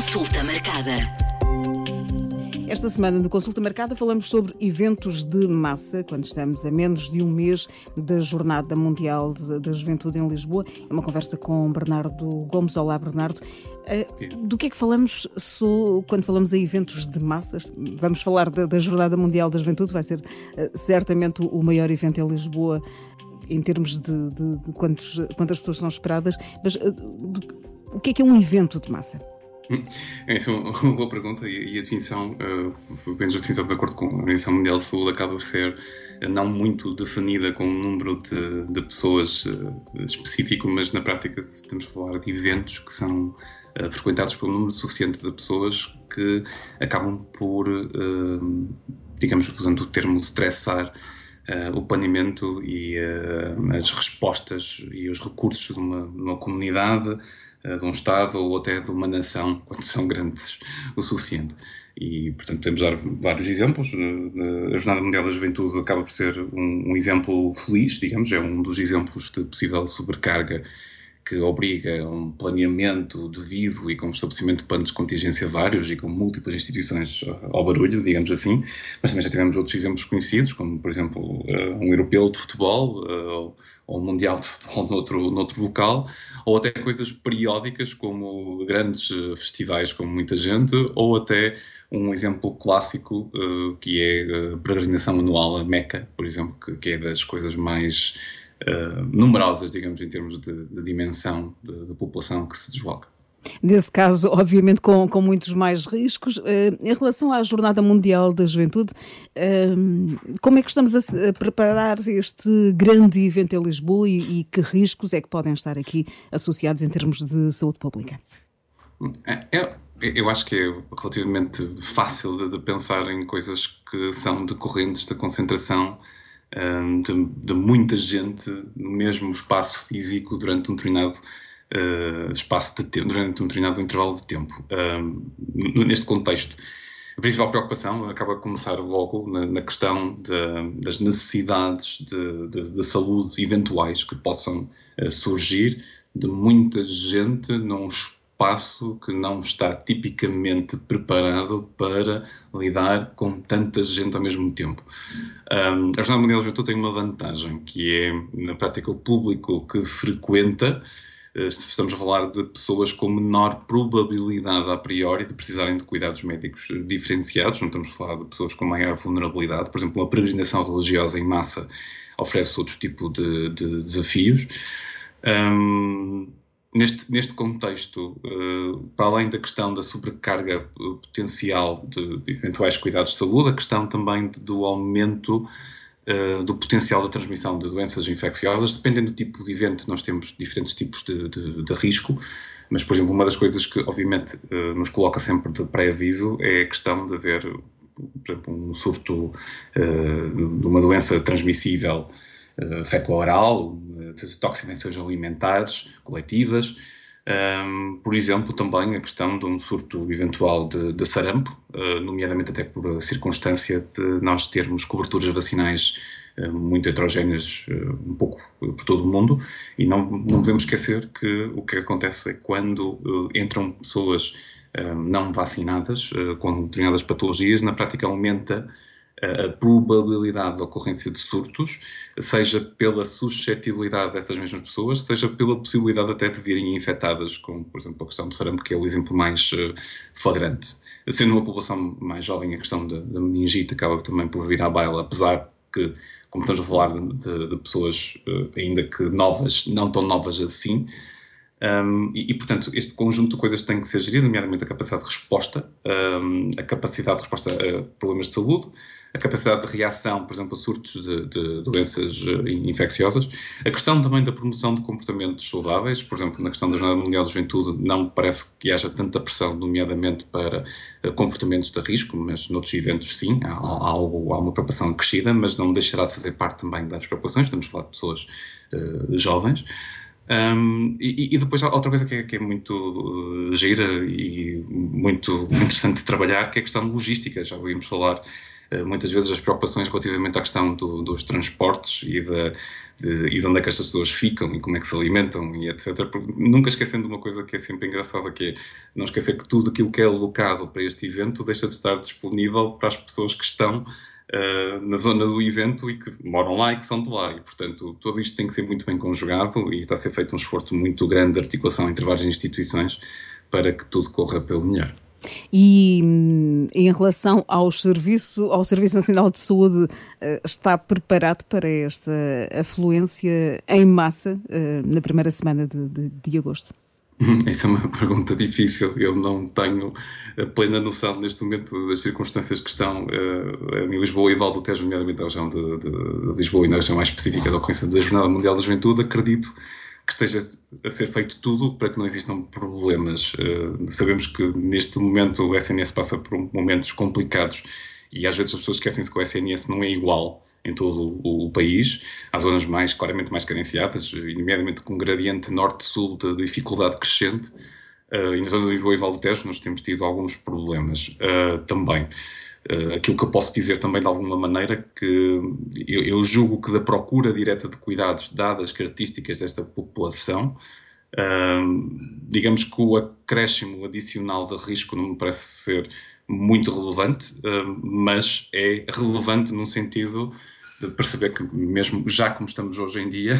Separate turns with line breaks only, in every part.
Consulta marcada.
Esta semana no Consulta Marcada falamos sobre eventos de massa, quando estamos a menos de um mês da Jornada Mundial da Juventude em Lisboa. É uma conversa com Bernardo Gomes. Olá, Bernardo. Eh, do que é que falamos quando falamos em eventos de massas? Vamos falar da, da Jornada Mundial da Juventude, vai ser eh, certamente o maior evento em Lisboa em termos de, de, de quantos, quantas pessoas são esperadas, mas eh, o que é que é um evento de massa?
É uma boa pergunta e, a definição, uh, menos a definição de acordo com a Organização Mundial de Saúde, acaba por ser eh, não muito definida com um número de, de pessoas uh, específico, mas na prática estamos a falar de eventos que são frequentados por um número suficiente de pessoas que acabam por, digamos, usando o termo estressar, Uh, o planeamento e as respostas e os recursos de uma, de uma comunidade, de um Estado ou até de uma nação, quando são grandes o suficiente. E, portanto, podemos dar vários exemplos. A Jornada Mundial da Juventude acaba por ser um, um exemplo feliz, digamos, é um dos exemplos de possível sobrecarga que obriga um planeamento devido e com um estabelecimento de planos de contingência vários e com múltiplas instituições ao barulho, digamos assim, mas também já tivemos outros exemplos conhecidos, como por exemplo eh, um europeu de futebol eh, ou um mundial de futebol noutro, noutro local, ou até coisas periódicas como grandes eh, festivais com muita gente, ou até um exemplo clássico que é a peregrinação anual a Meca, por exemplo, que é das coisas mais uh, numerosas, digamos, em termos de, de dimensão da população que se desloca.
Nesse caso, obviamente, com, com muitos mais riscos. Uh, em relação à Jornada Mundial da Juventude, uh, como é que estamos a, a, preparar este grande evento em Lisboa e, e, que riscos é que podem estar aqui associados em termos de saúde pública?
É, é, eu acho que é relativamente fácil de, de pensar em coisas que são decorrentes da concentração de, de, muita gente no mesmo espaço físico durante um determinado uh, espaço de tempo, durante um determinado intervalo de tempo. neste contexto, a principal preocupação acaba a começar logo na, na questão de, das necessidades de, de, de, saúde eventuais que possam uh, surgir de muita gente num espaço espaço que não está tipicamente preparado para lidar com tanta gente ao mesmo tempo. Um, a Jornada Mundial da Juventude tem uma vantagem, que é, na prática, o público que frequenta eh, estamos a falar de pessoas com menor probabilidade a priori de precisarem de cuidados médicos diferenciados, não estamos a falar de pessoas com maior vulnerabilidade. Por exemplo, uma peregrinação religiosa em massa oferece outro tipo de, de desafios. Um, neste, neste contexto, uh, para além da questão da sobrecarga potencial de, de, eventuais cuidados de saúde, a questão também do aumento uh, do potencial da transmissão de doenças infecciosas, dependendo do tipo de evento, nós temos diferentes tipos de, de, de risco, mas, por exemplo, uma das coisas que, obviamente, nos coloca sempre de pré-aviso é a questão de haver, por exemplo, um surto de uma doença transmissível uh, feco-oral, de toxicações alimentares coletivas, um, por exemplo, também a questão de um surto eventual de, de sarampo, uh, nomeadamente até por a circunstância de nós termos coberturas vacinais uh, muito heterogéneas uh, um pouco por todo o mundo, e não, não podemos esquecer que o que acontece é quando entram pessoas não vacinadas com determinadas patologias, na prática aumenta a probabilidade de ocorrência de surtos, seja pela suscetibilidade dessas mesmas pessoas, seja pela possibilidade até de virem infectadas, como, por exemplo, a questão do sarampo, que é o exemplo mais uh, flagrante. Sendo uma população mais jovem, a questão da, da meningite acaba também por vir à baila, apesar que, como estamos a falar de, de, de pessoas uh, ainda que novas, não tão novas assim, um, e, e, portanto, este conjunto de coisas tem que ser gerido, nomeadamente a capacidade de resposta, um, a capacidade de resposta a problemas de saúde, a capacidade de reação, por exemplo, a surtos de, de doenças eh, infecciosas, a questão também da promoção de comportamentos saudáveis, por exemplo, na questão da Jornada Mundial de Juventude, não parece que haja tanta pressão, nomeadamente para uh, comportamentos de risco, mas noutros eventos sim, há, há, algo, há uma preocupação crescida, mas não deixará de fazer parte também das preocupações, estamos a falar de pessoas uh, jovens. Um, e, e, depois outra coisa que é, que é muito uh, gira e muito interessante de trabalhar, que é a questão logística. Já ouvimos falar uh, muitas vezes as preocupações relativamente à questão do, dos transportes e, de, de, e de onde é que estas pessoas ficam e como é que se alimentam e etc. Nunca esquecendo uma coisa que é sempre engraçada, que é não esquecer que tudo aquilo que é alocado para este evento deixa de estar disponível para as pessoas que estão uh, na zona do evento e que moram lá e que são de lá. E, portanto, tudo isto tem que ser muito bem conjugado e está a ser feito um esforço muito grande de articulação entre várias instituições para que tudo corra pelo melhor.
E hum, em relação ao serviço, ao Serviço Nacional de Saúde, eh, está preparado para esta afluência em massa eh, na primeira semana de, de, de agosto?
Essa é uma pergunta difícil. Eu não tenho a plena noção neste momento das circunstâncias que estão uh, em Lisboa e Val do Tejo, nomeadamente na região de, de, de, Lisboa e na região mais específica da ocorrência da Jornada Mundial da Juventude. Acredito que esteja a ser feito tudo para que não existam problemas. Uh, sabemos que neste momento o SNS passa por momentos complicados e às vezes as pessoas esquecem-se que o SNS não é igual em todo o, o, país. Há zonas mais, claramente mais carenciadas, nomeadamente com um gradiente norte-sul de dificuldade crescente. Uh, e na zona de Lisboa e Val do Tejo nós temos tido alguns problemas uh, também. Uh, aquilo que eu posso dizer também de alguma maneira que eu, eu, julgo que da procura direta de cuidados, dadas as características desta população, digamos que o acréscimo adicional de risco não me parece ser muito relevante, mas é relevante num sentido de perceber que mesmo já como estamos hoje em dia,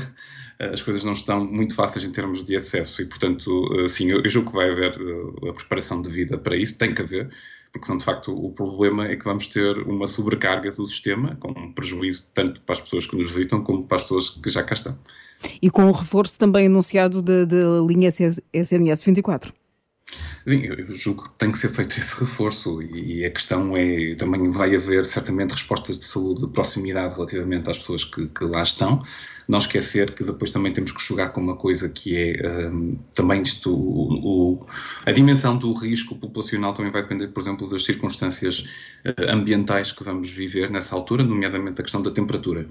eh, as coisas não estão muito fáceis em termos de acesso e, portanto, eh, sim, eu, julgo que vai haver eh, a preparação de vida para isso, tem que haver, porque senão, de facto, o problema é que vamos ter uma sobrecarga do sistema, com um prejuízo tanto para as pessoas que nos visitam como para as pessoas que já cá estão.
E com o reforço também anunciado da linha SNS 24.
Sim, eu julgo que tem que ser feito esse reforço e a questão é, também vai haver certamente respostas de saúde de proximidade relativamente às pessoas que, que lá estão. Não esquecer que depois também temos que jogar com uma coisa que é um, também isto, o, o, a dimensão do risco populacional também vai depender, por exemplo, das circunstâncias uh, ambientais que vamos viver nessa altura, nomeadamente a questão da temperatura.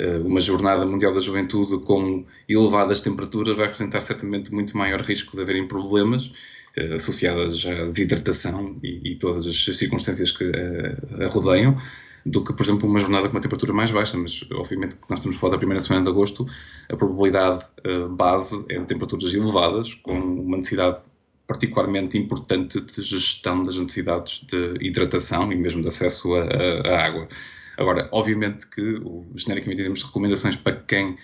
Uh, uma jornada mundial da juventude com elevadas temperaturas vai representar certamente muito maior risco de haverem problemas eh, associadas à desidratação e, e, todas as circunstâncias que a, a rodeiam, do que, por exemplo, uma jornada com uma temperatura mais baixa. Mas, obviamente, que nós estamos fora da primeira semana de agosto, a probabilidade uh, base é de temperaturas elevadas, com uma necessidade particularmente importante de gestão das necessidades de hidratação e mesmo de acesso à água. Agora, obviamente que, genericamente, temos recomendações para quem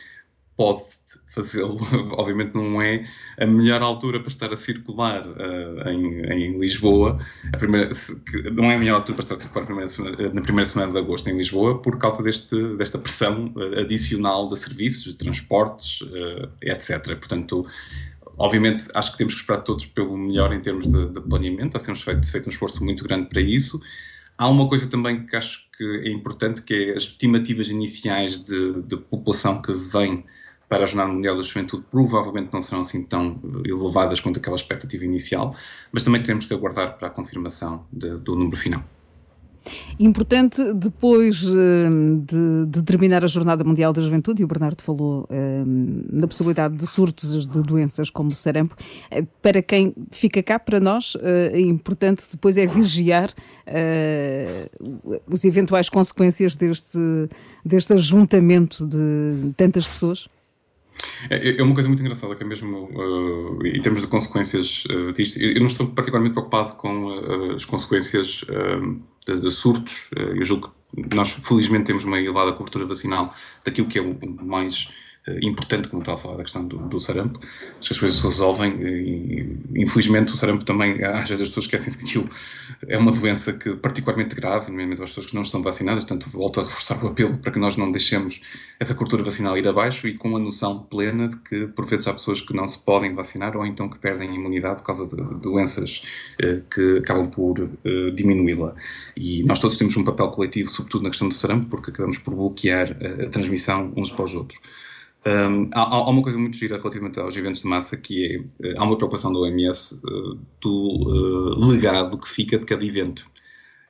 pode fazê-lo, obviamente não é a melhor altura para estar a circular uh, em, em, Lisboa, primeira, não é a melhor altura para estar a circular primeira semana, na primeira semana de agosto em Lisboa por causa deste, desta pressão uh, adicional de serviços, de transportes, uh, etc. Portanto, obviamente acho que temos que esperar todos pelo melhor em termos de, de planeamento, há temos feito, feito um esforço muito grande para isso. Há uma coisa também que acho que é importante, que é as estimativas iniciais de, de população que vem para a Jornada Mundial da Juventude provavelmente não serão assim tão elevadas quanto aquela expectativa inicial, mas também teremos que aguardar para a confirmação de, do número final.
Importante, depois eh, de, de, terminar a Jornada Mundial da Juventude, e o Bernardo falou eh, na possibilidade de surtos de doenças como o sarampo, eh, para quem fica cá, para nós, é importante depois é vigiar os eventuais consequências deste, deste ajuntamento de tantas pessoas?
É, é uma coisa muito engraçada que é mesmo, uh, em termos de consequências uh, disto, eu não estou particularmente preocupado com uh, as consequências de, de, surtos. eu julgo que nós, felizmente, temos uma elevada cobertura vacinal daquilo que é o mais eh, importante, como estava a falar da questão do, do sarampo. Acho que as coisas se resolvem e, infelizmente, o sarampo também, às vezes as pessoas esquecem-se que aquilo é uma doença que particularmente grave, nomeadamente as pessoas que não estão vacinadas, portanto, volto a reforçar o apelo para que nós não deixemos essa cultura vacinal ir abaixo e com a noção plena de que, por vezes, há pessoas que não se podem vacinar ou então que perdem imunidade por causa de doenças eh, que acabam por eh, diminuí-la. E nós todos temos um papel coletivo, sobretudo na questão do sarampo, porque acabamos por bloquear a transmissão uns para os outros. Um, há, há, uma coisa muito gira relativamente aos eventos de massa que é, eh, há uma preocupação da OMS uh, eh, do uh, legado que fica de cada evento.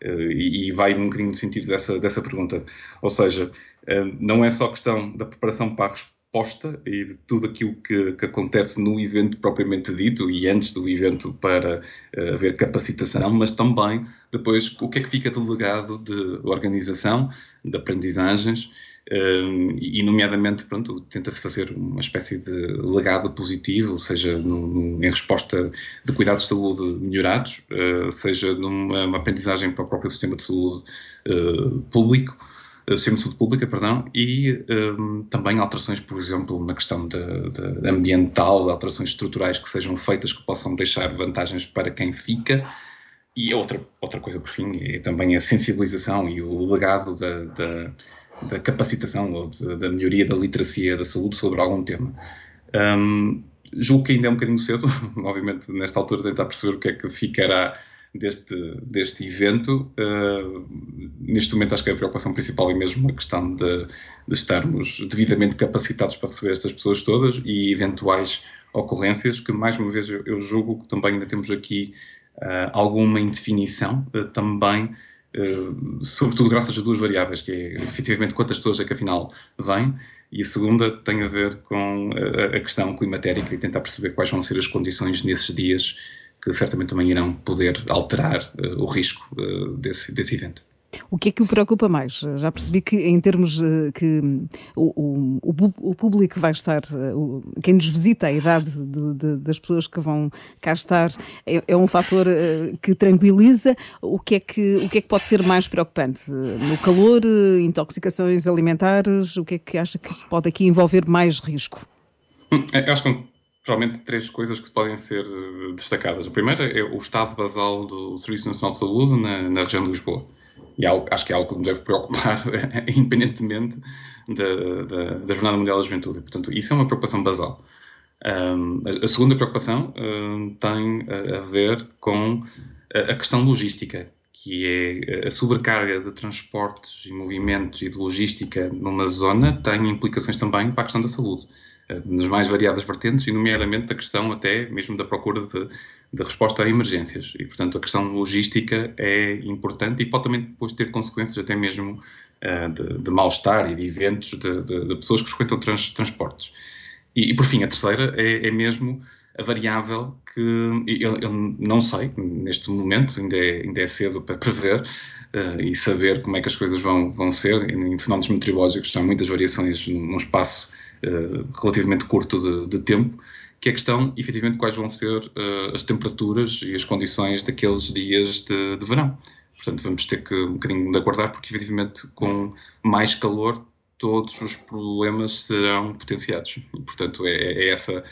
Uh, e, e, vai um bocadinho no sentido dessa, dessa pergunta. Ou seja, não é só questão da preparação para a, resposta e de tudo aquilo que, que, acontece no evento propriamente dito e antes do evento para haver capacitação, mas também depois o que é que fica do legado de organização, de aprendizagens uh, e, nomeadamente, pronto, tenta-se fazer uma espécie de legado positivo, seja no, no, em resposta de cuidados de saúde melhorados, uh, seja numa aprendizagem para o próprio sistema de saúde público, sistema de saúde pública, perdão, e um, também alterações, por exemplo, na questão de, de ambiental, alterações estruturais que sejam feitas que possam deixar vantagens para quem fica. E outra, outra coisa, por fim, é também a sensibilização e o legado da, da, da capacitação ou de, da melhoria da literacia da saúde sobre algum tema. Um, julgo que ainda é um bocadinho cedo, obviamente, nesta altura, tentar perceber o que é que ficará deste, deste evento. Uh, neste momento, acho que a preocupação principal é mesmo a questão de, de, estarmos devidamente capacitados para receber estas pessoas todas e eventuais ocorrências, que mais uma vez eu, eu julgo que também ainda temos aqui uh, alguma indefinição uh, também. Uh, sobretudo graças a duas variáveis, que é efetivamente quantas pessoas é que afinal vêm, e a segunda tem a ver com a, a questão climatérica e tentar perceber quais vão ser as condições nesses dias que certamente também irão poder alterar uh, o risco desse, desse evento.
O que é que o preocupa mais? Já percebi que, em termos uh, que o, o, o, público vai estar, uh, quem nos visita, a idade de, de, das pessoas que vão cá estar, é, é um fator uh, que tranquiliza. O que, é que, o que é que pode ser mais preocupante? No calor, intoxicações alimentares? O que é que acha que pode aqui envolver mais risco?
Hum, eu acho que provavelmente três coisas que podem ser eh, destacadas. A primeira é o estado basal do Serviço Nacional de Saúde na, na região de Lisboa. E é algo, acho que é algo que nos deve preocupar, independentemente da, da, da, Jornada Mundial da Juventude. Portanto, isso é uma preocupação basal. Um, a, a, segunda preocupação um, tem a, a, ver com a, a questão logística, que é a sobrecarga de transportes e movimentos e de logística numa zona tem implicações também para a questão da saúde nas mais variadas vertentes, e nomeadamente a questão até mesmo da procura de, de, resposta a emergências. E, portanto, a questão logística é importante e pode também depois ter consequências até mesmo uh, de, de mal-estar e de eventos de, de, pessoas que frequentam trans, transportes. E, e, por fim, a terceira é, é mesmo a variável que eu, eu, não sei, neste momento ainda é, ainda é cedo para prever uh, e saber como é que as coisas vão, vão ser. Em fenómenos meteorológicos há muitas variações num espaço relativamente curto de, de, tempo, que é a questão, efetivamente, quais vão ser uh, as temperaturas e as condições daqueles dias de, de verão. Portanto, vamos ter que um bocadinho de aguardar, porque efetivamente com mais calor todos os problemas serão potenciados. E, portanto, é, é essa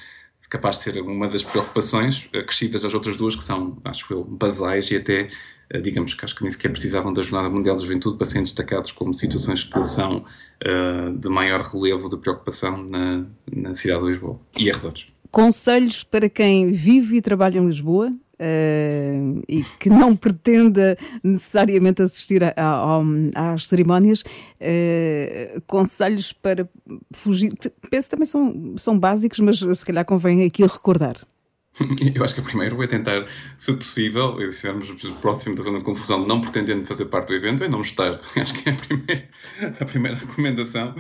capaz de ser uma das preocupações acrescidas às outras duas, que são, acho eu, basais e até, eh, digamos que acho que nem sequer precisavam da Jornada Mundial de Juventude para serem destacados como situações que são uh, de maior relevo de preocupação na, na cidade de Lisboa e arredores.
Conselhos para quem vive e trabalha em Lisboa Uh, e que não pretenda necessariamente assistir a, a, a, às cerimónias, uh, conselhos para fugir, penso também são, são básicos, mas se calhar convém aqui recordar.
Eu acho que primeiro é tentar, se possível, e estivermos próximo da zona de confusão, não pretendendo fazer parte do evento, é não estar. Acho que é a primeira, a primeira recomendação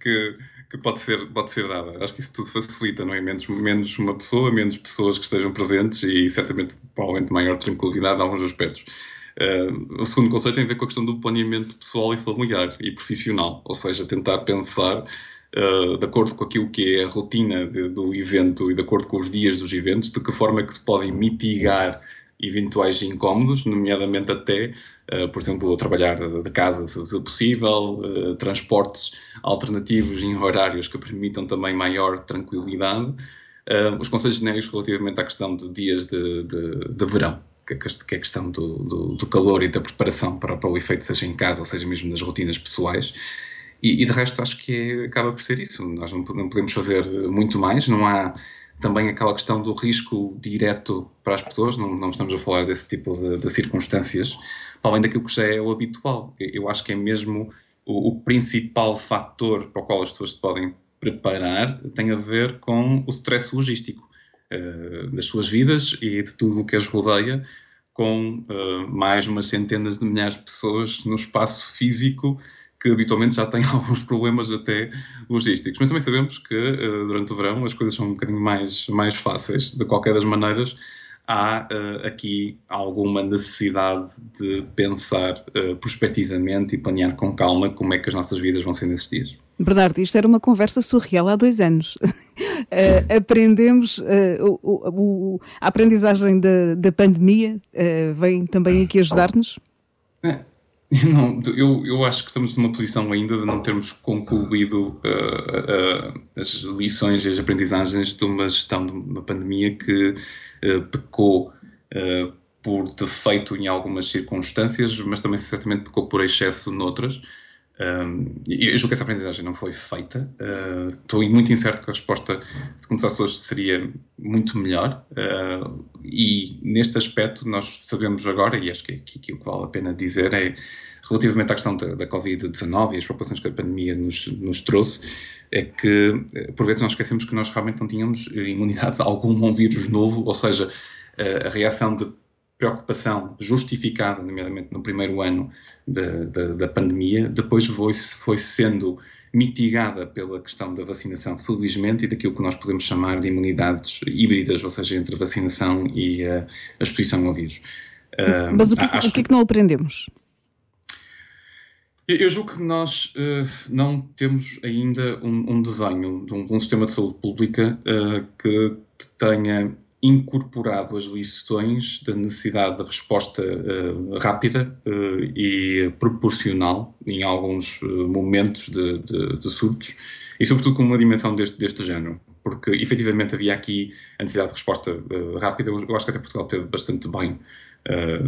que, que pode ser, pode ser dada. Acho que isso tudo facilita, não é? Menos, menos uma pessoa, menos pessoas que estejam presentes e certamente, provavelmente, maior tranquilidade em alguns aspectos. Uh, o segundo conceito tem a ver com a questão do planeamento pessoal e familiar e profissional, ou seja, tentar pensar uh, de acordo com aquilo que é a rotina de, do evento e de acordo com os dias dos eventos, de que forma é que se podem mitigar eventuais incómodos, nomeadamente até, uh, por exemplo, trabalhar de casa, se, possível, uh, transportes alternativos em horários que permitam também maior tranquilidade. Uh, os conselhos genéricos relativamente à questão de dias de, de, de verão, que é a questão do, do, do, calor e da preparação para, para o efeito, seja em casa ou seja mesmo nas rotinas pessoais. E, e de resto, acho que é, acaba por ser isso. Nós não, não podemos fazer muito mais, não há também aquela questão do risco direto para as pessoas, não, não estamos a falar desse tipo de, de, circunstâncias, para além daquilo que já é o habitual. Eu acho que é mesmo o, o, principal fator para o qual as pessoas se podem preparar tem a ver com o stress logístico uh, das suas vidas e de tudo o que as rodeia, com uh, mais umas centenas de milhares de pessoas no espaço físico que habitualmente já têm alguns problemas até logísticos. Mas também sabemos que uh, durante o verão as coisas são um bocadinho mais, mais fáceis. De qualquer das maneiras, há uh, aqui alguma necessidade de pensar uh, prospectivamente e planear com calma como é que as nossas vidas vão ser nesses dias.
Bernardo, isto era uma conversa surreal há dois anos. uh, aprendemos, o, o, a aprendizagem da, da pandemia vem também aqui ajudar-nos?
É. Não, eu, eu acho que estamos numa posição ainda de não termos concluído uh, uh, as lições e as aprendizagens de uma gestão de uma pandemia que uh, pecou por defeito em algumas circunstâncias, mas também certamente pecou por excesso noutras. Um, eu julgo que essa aprendizagem não foi feita. Uh, estou muito incerto que a resposta, se começasse hoje, seria muito melhor. Uh, e neste aspecto, nós sabemos agora, e acho que, que, que o que vale a pena dizer é, relativamente à questão da, da Covid-19 e as preocupações que a pandemia nos, nos, trouxe, é que, por vezes, nós esquecemos que nós realmente não tínhamos imunidade a algum vírus novo, ou seja, a reação de preocupação justificada, nomeadamente no primeiro ano da, da, da pandemia, depois foi, foi sendo mitigada pela questão da vacinação, felizmente, e daquilo que nós podemos chamar de imunidades híbridas, ou seja, entre vacinação e a, a exposição ao vírus.
Uh, Mas o que, o que é que não aprendemos?
Eu julgo que nós uh, não temos ainda um, um desenho de um, um, sistema de saúde pública uh, que, que, tenha incorporado as lições da necessidade de resposta uh, rápida uh, e proporcional em alguns uh, momentos de, de, de, surtos e sobretudo com uma dimensão deste, deste género, porque efetivamente havia aqui a necessidade de resposta rápida, eu acho que até Portugal teve bastante bem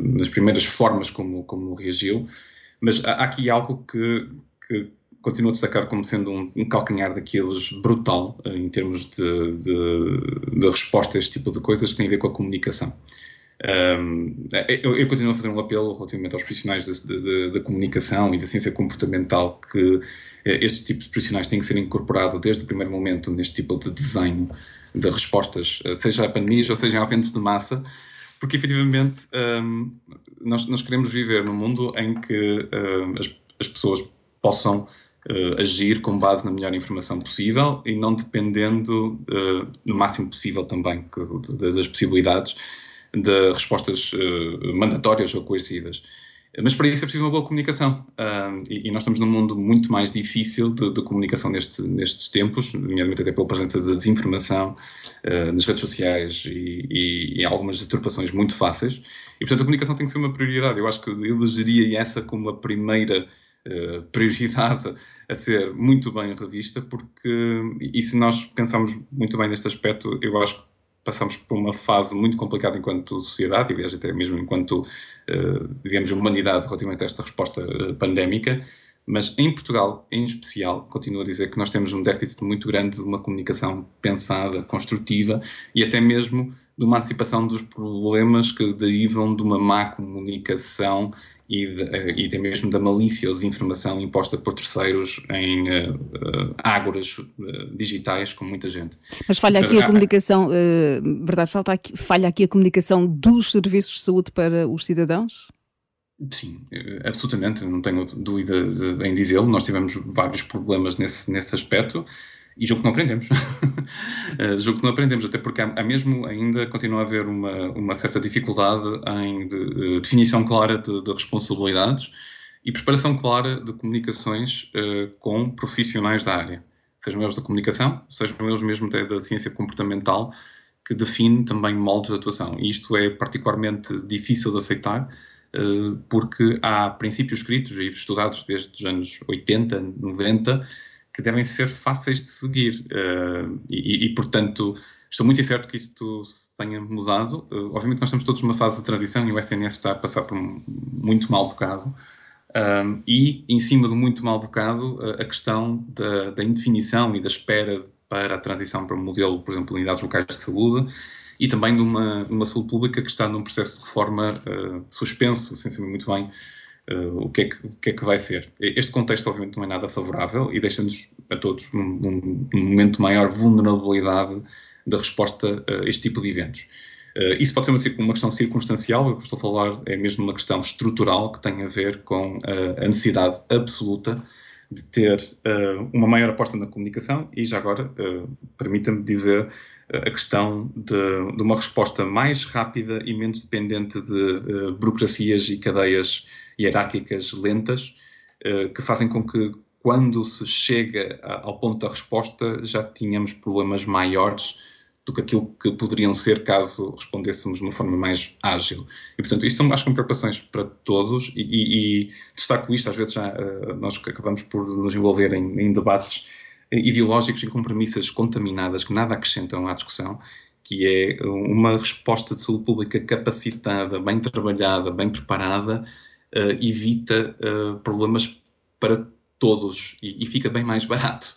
nas primeiras formas como, como reagiu, mas há aqui algo que, que continuo a destacar como sendo um, um calcanhar daqueles brutal eh, em termos de, de, de, resposta a este tipo de coisas que tem a ver com a comunicação. Um, eu, eu, continuo a fazer um apelo relativamente aos profissionais da comunicação e da ciência comportamental que eh, estes tipos de profissionais têm que ser incorporados desde o primeiro momento neste tipo de desenho de respostas, eh, seja a pandemias ou seja a eventos de massa, porque efetivamente um, nós, nós, queremos viver num mundo em que um, as, as pessoas possam uh, agir com base na melhor informação possível e não dependendo uh, no máximo possível também que, das possibilidades de respostas uh, mandatórias ou coercivas. Mas para isso é preciso uma boa comunicação. Uh, e, e, nós estamos num mundo muito mais difícil de, de comunicação neste, nestes tempos, nomeadamente até pela presença da desinformação uh, nas redes sociais e, e, e, algumas deturpações muito fáceis. E, portanto, a comunicação tem que ser uma prioridade. Eu acho que eu elegeria essa como a primeira eh, prioridade a ser muito bem revista, porque, e se nós pensarmos muito bem neste aspecto, eu acho que passamos por uma fase muito complicada enquanto sociedade, e aliás até mesmo enquanto, uh, digamos, humanidade relativamente a esta resposta uh, pandémica, mas em Portugal, em especial, continuo a dizer que nós temos um déficit muito grande de uma comunicação pensada, construtiva e até mesmo de uma antecipação dos problemas que derivam de uma má comunicação e, de, e até mesmo da malícia ou desinformação imposta por terceiros em uh, uh, ágoras uh, digitais com muita gente.
Mas falha aqui a comunicação, uh, verdade, falta aqui, falha aqui a comunicação dos serviços de saúde para os cidadãos?
Sim, absolutamente, não tenho dúvida em dizê-lo. Nós tivemos vários problemas nesse, nesse aspecto e julgo que não aprendemos. uh, julgo que não aprendemos, até porque há, há, mesmo ainda continua a haver uma, uma certa dificuldade em de, uh, definição clara de, de, responsabilidades e preparação clara de comunicações uh, com profissionais da área, sejam eles da comunicação, sejam eles mesmo da, da ciência comportamental, que define também moldes de atuação. E isto é particularmente difícil de aceitar, porque há princípios escritos e estudados desde os anos 80, 90, que devem ser fáceis de seguir. Uh, e, e, portanto, estou muito incerto que isto tenha mudado. Uh, obviamente, nós estamos todos numa fase de transição e o SNS está a passar por um muito mal bocado. E, em cima do muito mal bocado, a questão da, da, indefinição e da espera para a transição para um modelo, por exemplo, de unidades locais de saúde e também de uma, uma saúde pública que está num processo de reforma uh, suspenso, sem saber muito bem Uh, o, que é que, o que é que vai ser. Este contexto, obviamente, não é nada favorável e deixa-nos a todos num, num, momento de maior vulnerabilidade da resposta a este tipo de eventos. isso pode ser uma, uma questão circunstancial, que estou a falar é mesmo uma questão estrutural que tem a ver com a necessidade absoluta de ter uh, uma maior aposta na comunicação e já agora uh, permita-me dizer uh, a questão de, de, uma resposta mais rápida e menos dependente de burocracias e cadeias hierárquicas lentas que fazem com que quando se chega ao ponto da resposta já tínhamos problemas maiores do que aquilo que poderiam ser caso respondêssemos de uma forma mais ágil. E, portanto, isto são, acho que, preocupações para todos e, e, e destaco isto, às vezes já, uh, nós acabamos por nos envolver em, em debates ideológicos e com premissas contaminadas que nada acrescentam à discussão, que é uma resposta de saúde pública capacitada, bem trabalhada, bem preparada, uh, evita uh, problemas para todos e, e, fica bem mais barato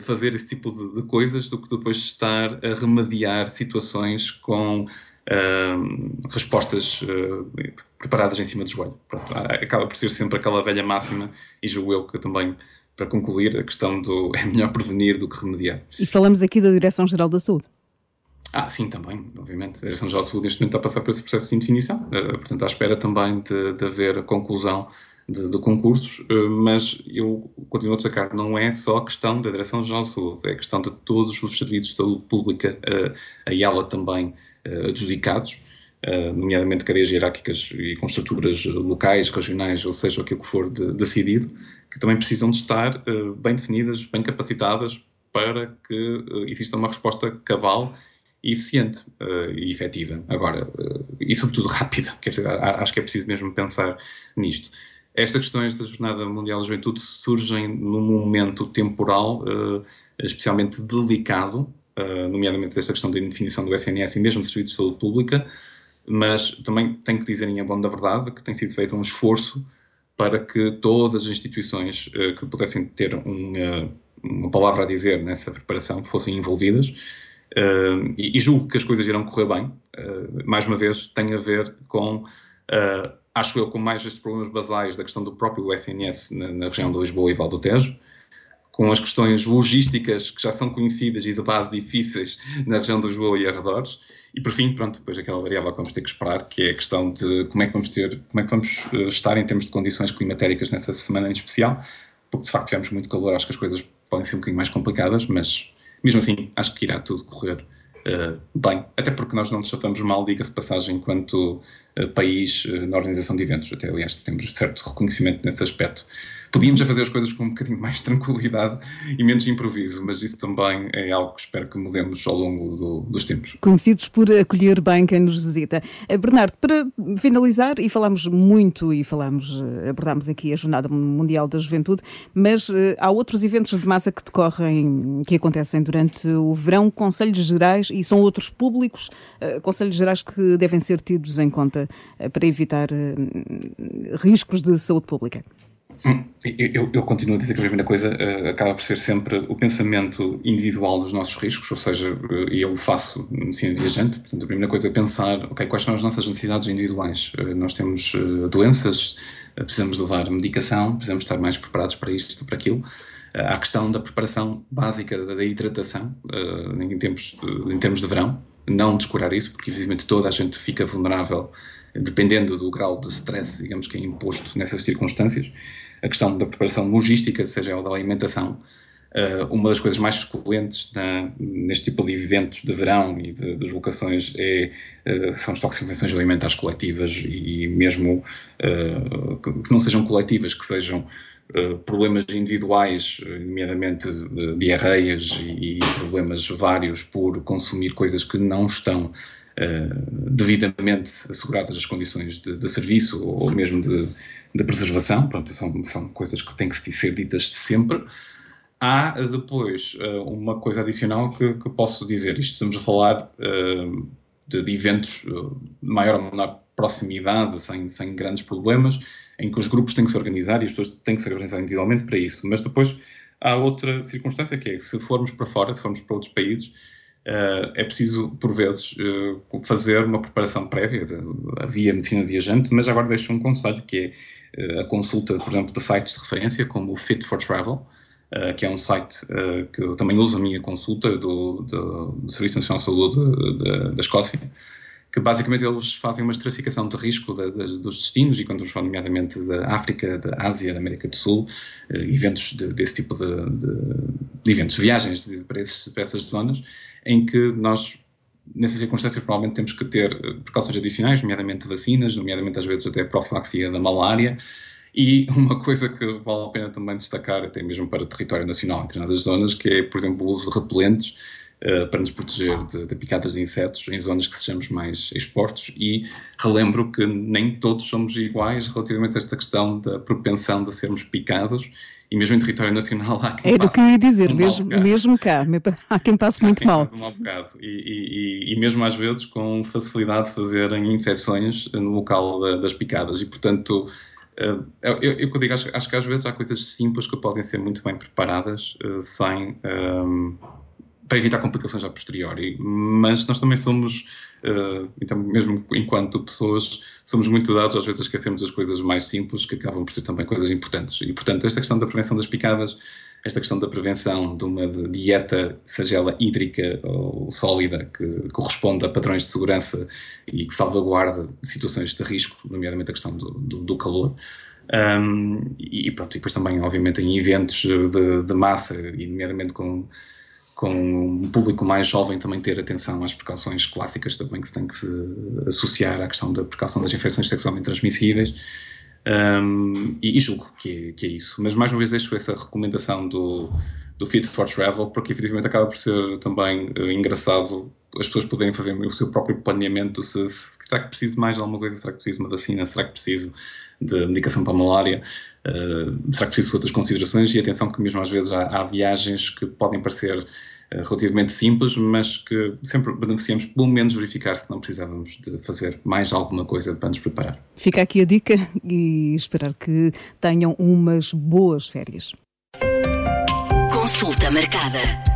fazer esse tipo de, de, coisas do que depois estar a remediar situações com uh, respostas uh, preparadas em cima do joelho. Pronto, acaba por ser sempre aquela velha máxima, e julgo eu que também, para concluir, a questão do é melhor prevenir do que remediar.
E falamos aqui da Direção-Geral da Saúde.
Ah, sim, também, obviamente. A Direção-Geral da Saúde neste momento está a passar por esse processo de indefinição, uh, portanto, à espera também de, de haver a conclusão de, de, concursos, eh, mas eu continuo a destacar, não é só questão da Direção-Geral de Saúde, é questão de todos os serviços de saúde pública, eh, a ela também eh, adjudicados, nomeadamente cadeias hierárquicas e com estruturas locais, regionais, ou seja, o que for de, decidido, que também precisam de estar bem definidas, bem capacitadas para que exista uma resposta cabal eficiente uh, e efetiva. Agora, uh, e sobretudo rápida, quer dizer, acho que é preciso mesmo pensar nisto. Estas questões da Jornada Mundial da Juventude surgem num momento temporal uh, especialmente delicado, uh, nomeadamente desta questão da indefinição do SNS e mesmo do Serviço de Saúde Pública, mas também tenho que dizer em bom da verdade que tem sido feito um esforço para que todas as instituições uh, que pudessem ter um, uma palavra a dizer nessa preparação fossem envolvidas. E, e, julgo que as coisas irão correr bem. mais uma vez, tem a ver com acho eu, com mais estes problemas basais da questão do próprio SNS na, na região de Lisboa e Val do Tejo, com as questões logísticas que já são conhecidas e de base difíceis na região de Lisboa e arredores, e por fim, pronto, depois aquela variável que vamos ter que esperar, que é a questão de como é que vamos ter, como é que vamos eh, estar em termos de condições climatéricas nessa semana em especial, porque de facto tivemos muito calor, acho que as coisas podem ser um bocadinho mais complicadas, mas mesmo assim acho que irá tudo correr uh, bem, até porque nós não nos tratamos mal, diga-se passagem, enquanto uh, país uh, na organização de eventos. Até, aliás, temos certo reconhecimento nesse aspecto podíamos fazer as coisas com um bocadinho mais tranquilidade e menos improviso, mas isso também é algo que espero que mudemos ao longo do, dos tempos.
Conhecidos por acolher bem quem nos visita. Eh, Bernardo, para finalizar, e falamos muito e falamos, eh, abordámos aqui a Jornada Mundial da Juventude, mas uh, há outros eventos de massa que decorrem, que acontecem durante o verão, conselhos gerais, e são outros públicos, conselhos gerais que devem ser tidos em conta para evitar riscos de saúde pública.
Hum, eu, eu, continuo a dizer que a primeira coisa uh, acaba por ser sempre o pensamento individual dos nossos riscos, ou seja, uh, eu o faço medicina viajante, portanto a primeira coisa é pensar, ok, quais são as nossas necessidades individuais? Uh, nós temos doenças, precisamos levar medicação, precisamos estar mais preparados para isto, para aquilo. há a questão da preparação básica da, hidratação em, tempos, em termos de verão, não descurar isso, porque evidentemente toda a gente fica vulnerável dependendo do grau de stress, digamos que é imposto nessas circunstâncias a questão da preparação logística, seja ela da alimentação, Uh, uma das coisas mais frequentes na, neste tipo de eventos de verão e de deslocações é, uh, são as toxificações alimentares coletivas e mesmo uh, que não sejam coletivas, que sejam problemas individuais, nomeadamente diarreias e, e, problemas vários por consumir coisas que não estão devidamente asseguradas as condições de, de serviço ou mesmo de, de preservação, pronto, são, são coisas que têm que ser ditas sempre. Há depois uma coisa adicional que, que posso dizer, isto estamos a falar de, de, eventos de maior ou menor proximidade, sem, sem grandes problemas, em que os grupos têm que se organizar e as pessoas têm que se organizar individualmente para isso. Mas depois há outra circunstância que é se formos para fora, se formos para outros países, é preciso, por vezes, uh, fazer uma preparação prévia. Havia medicina viajante, mas agora deixo um conselho que é uh, a consulta, por exemplo, de sites de referência, como o Fit for Travel, que é um site que eu também uso a minha consulta do, do, do Serviço Nacional de Saúde da Escócia, que basicamente eles fazem uma estratificação de risco de, de, dos destinos, e quando estamos falando nomeadamente da África, da Ásia, da América do Sul, uh, eventos de, desse tipo de, eventos, viagens para, esses, para essas zonas, em que nós nessas circunstâncias provavelmente temos que ter eh, precauções adicionais, nomeadamente vacinas, nomeadamente às vezes até profilaxia da malária, e uma coisa que vale a pena também destacar, até mesmo para território nacional em determinadas zonas, que é, por exemplo, o uso de repelentes uh, para nos proteger de, de, picadas de insetos em zonas que sejamos mais expostos. E relembro que nem todos somos iguais relativamente a esta questão da propensão de sermos picados. E mesmo em território nacional há quem
Era o que eu ia dizer, um mesmo, mesmo cá, há quem passe muito mal.
Um bocado. E, e, e, mesmo às vezes com facilidade de fazerem infecções no local da, das picadas. E portanto Uh, eu, eu, eu digo, acho, acho, que às vezes há coisas simples que podem ser muito bem preparadas uh, sem, um, para evitar complicações a posteriori, mas nós também somos, uh, então mesmo enquanto pessoas, somos muito dados às vezes a esquecermos as coisas mais simples que acabam por ser também coisas importantes. E portanto, esta questão da prevenção das picadas esta questão da prevenção de uma dieta, seja ela hídrica ou sólida, que corresponde a padrões de segurança e que salvaguarda situações de risco, nomeadamente a questão do, do, do calor. Um, e pronto, e depois também, obviamente, em eventos de, de massa, e nomeadamente com, com um público mais jovem, também ter atenção às precauções clássicas também que se tem que se associar à questão da precaução das infecções sexualmente transmissíveis um, e, e, julgo que é, que é, isso. Mas mais uma vez deixo essa recomendação do, do Fit for Travel, porque efetivamente acaba por ser também uh, engraçado as pessoas poderem fazer o seu próprio planeamento. Se, se, será que preciso de mais de alguma coisa? Será que preciso de uma vacina? Será que preciso de medicação para a malária? Uh, será que preciso de outras considerações? E atenção que mesmo às vezes há, há viagens que podem parecer eh, relativamente simples, mas que sempre beneficiamos pelo menos verificar se não precisávamos de fazer mais alguma coisa para nos preparar.
Fica aqui a dica e esperar que tenham umas boas férias. Consulta marcada.